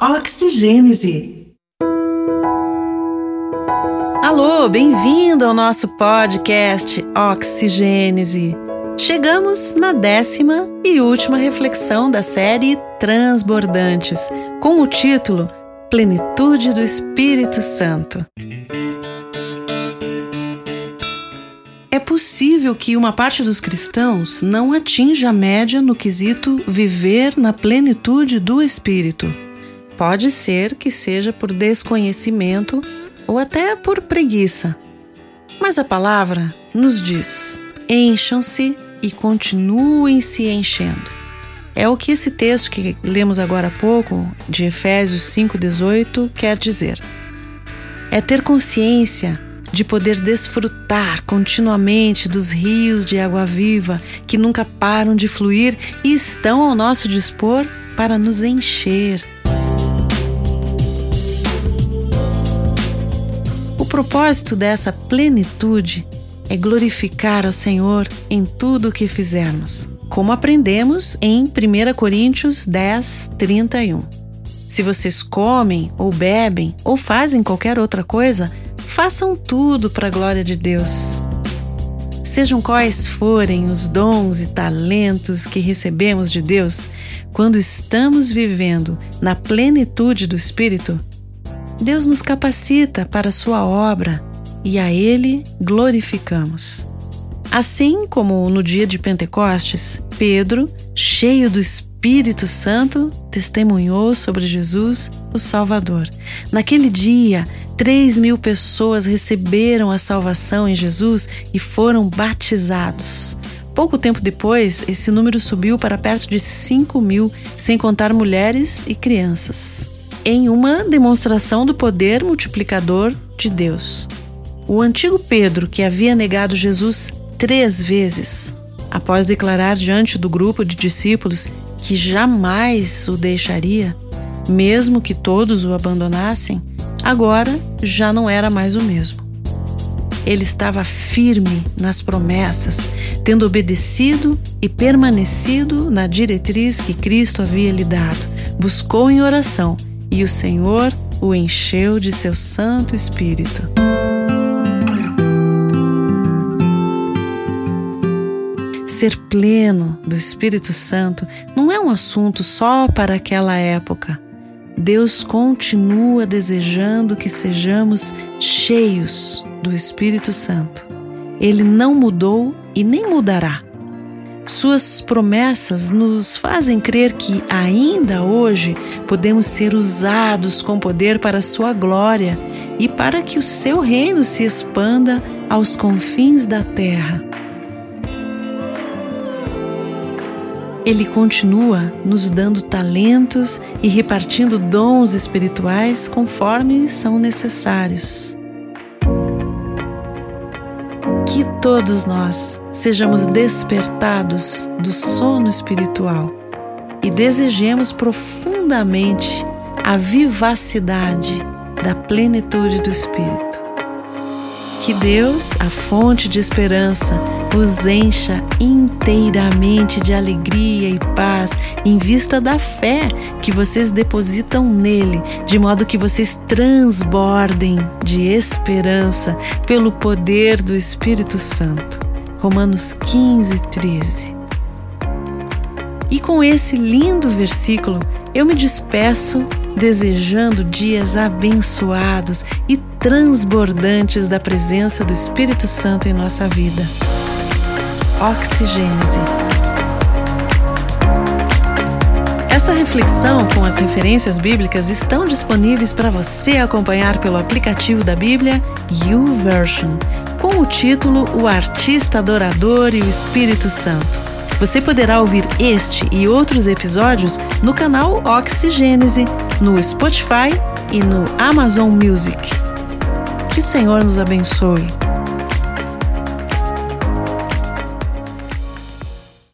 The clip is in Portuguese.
Oxigênese. Alô, bem-vindo ao nosso podcast Oxigênese. Chegamos na décima e última reflexão da série Transbordantes, com o título Plenitude do Espírito Santo. É possível que uma parte dos cristãos não atinja a média no quesito viver na plenitude do Espírito. Pode ser que seja por desconhecimento ou até por preguiça. Mas a palavra nos diz: encham-se e continuem se enchendo. É o que esse texto que lemos agora há pouco, de Efésios 5,18, quer dizer. É ter consciência de poder desfrutar continuamente dos rios de água viva que nunca param de fluir e estão ao nosso dispor para nos encher propósito dessa plenitude é glorificar ao Senhor em tudo o que fizermos, como aprendemos em 1 Coríntios 10, 31. Se vocês comem ou bebem ou fazem qualquer outra coisa, façam tudo para a glória de Deus. Sejam quais forem os dons e talentos que recebemos de Deus, quando estamos vivendo na plenitude do Espírito, Deus nos capacita para sua obra e a Ele glorificamos. Assim como no dia de Pentecostes, Pedro, cheio do Espírito Santo, testemunhou sobre Jesus, o Salvador. Naquele dia, três mil pessoas receberam a salvação em Jesus e foram batizados. Pouco tempo depois, esse número subiu para perto de 5 mil, sem contar mulheres e crianças em uma demonstração do poder multiplicador de Deus. O antigo Pedro, que havia negado Jesus três vezes, após declarar diante do grupo de discípulos que jamais o deixaria, mesmo que todos o abandonassem, agora já não era mais o mesmo. Ele estava firme nas promessas, tendo obedecido e permanecido na diretriz que Cristo havia lhe dado. Buscou em oração e o Senhor o encheu de seu Santo Espírito. Ser pleno do Espírito Santo não é um assunto só para aquela época. Deus continua desejando que sejamos cheios do Espírito Santo. Ele não mudou e nem mudará. Suas promessas nos fazem crer que ainda hoje podemos ser usados com poder para sua glória e para que o seu reino se expanda aos confins da terra. Ele continua nos dando talentos e repartindo dons espirituais conforme são necessários. Que todos nós sejamos despertados do sono espiritual e desejemos profundamente a vivacidade da plenitude do Espírito. Que Deus, a fonte de esperança, os encha inteiramente de alegria e paz em vista da fé que vocês depositam nele, de modo que vocês transbordem de esperança pelo poder do Espírito Santo. Romanos 15, 13. E com esse lindo versículo, eu me despeço desejando dias abençoados e transbordantes da presença do Espírito Santo em nossa vida. Oxigênese. Essa reflexão com as referências bíblicas estão disponíveis para você acompanhar pelo aplicativo da Bíblia YouVersion, com o título O Artista Adorador e o Espírito Santo. Você poderá ouvir este e outros episódios no canal Oxigênese, no Spotify e no Amazon Music. Que o Senhor nos abençoe.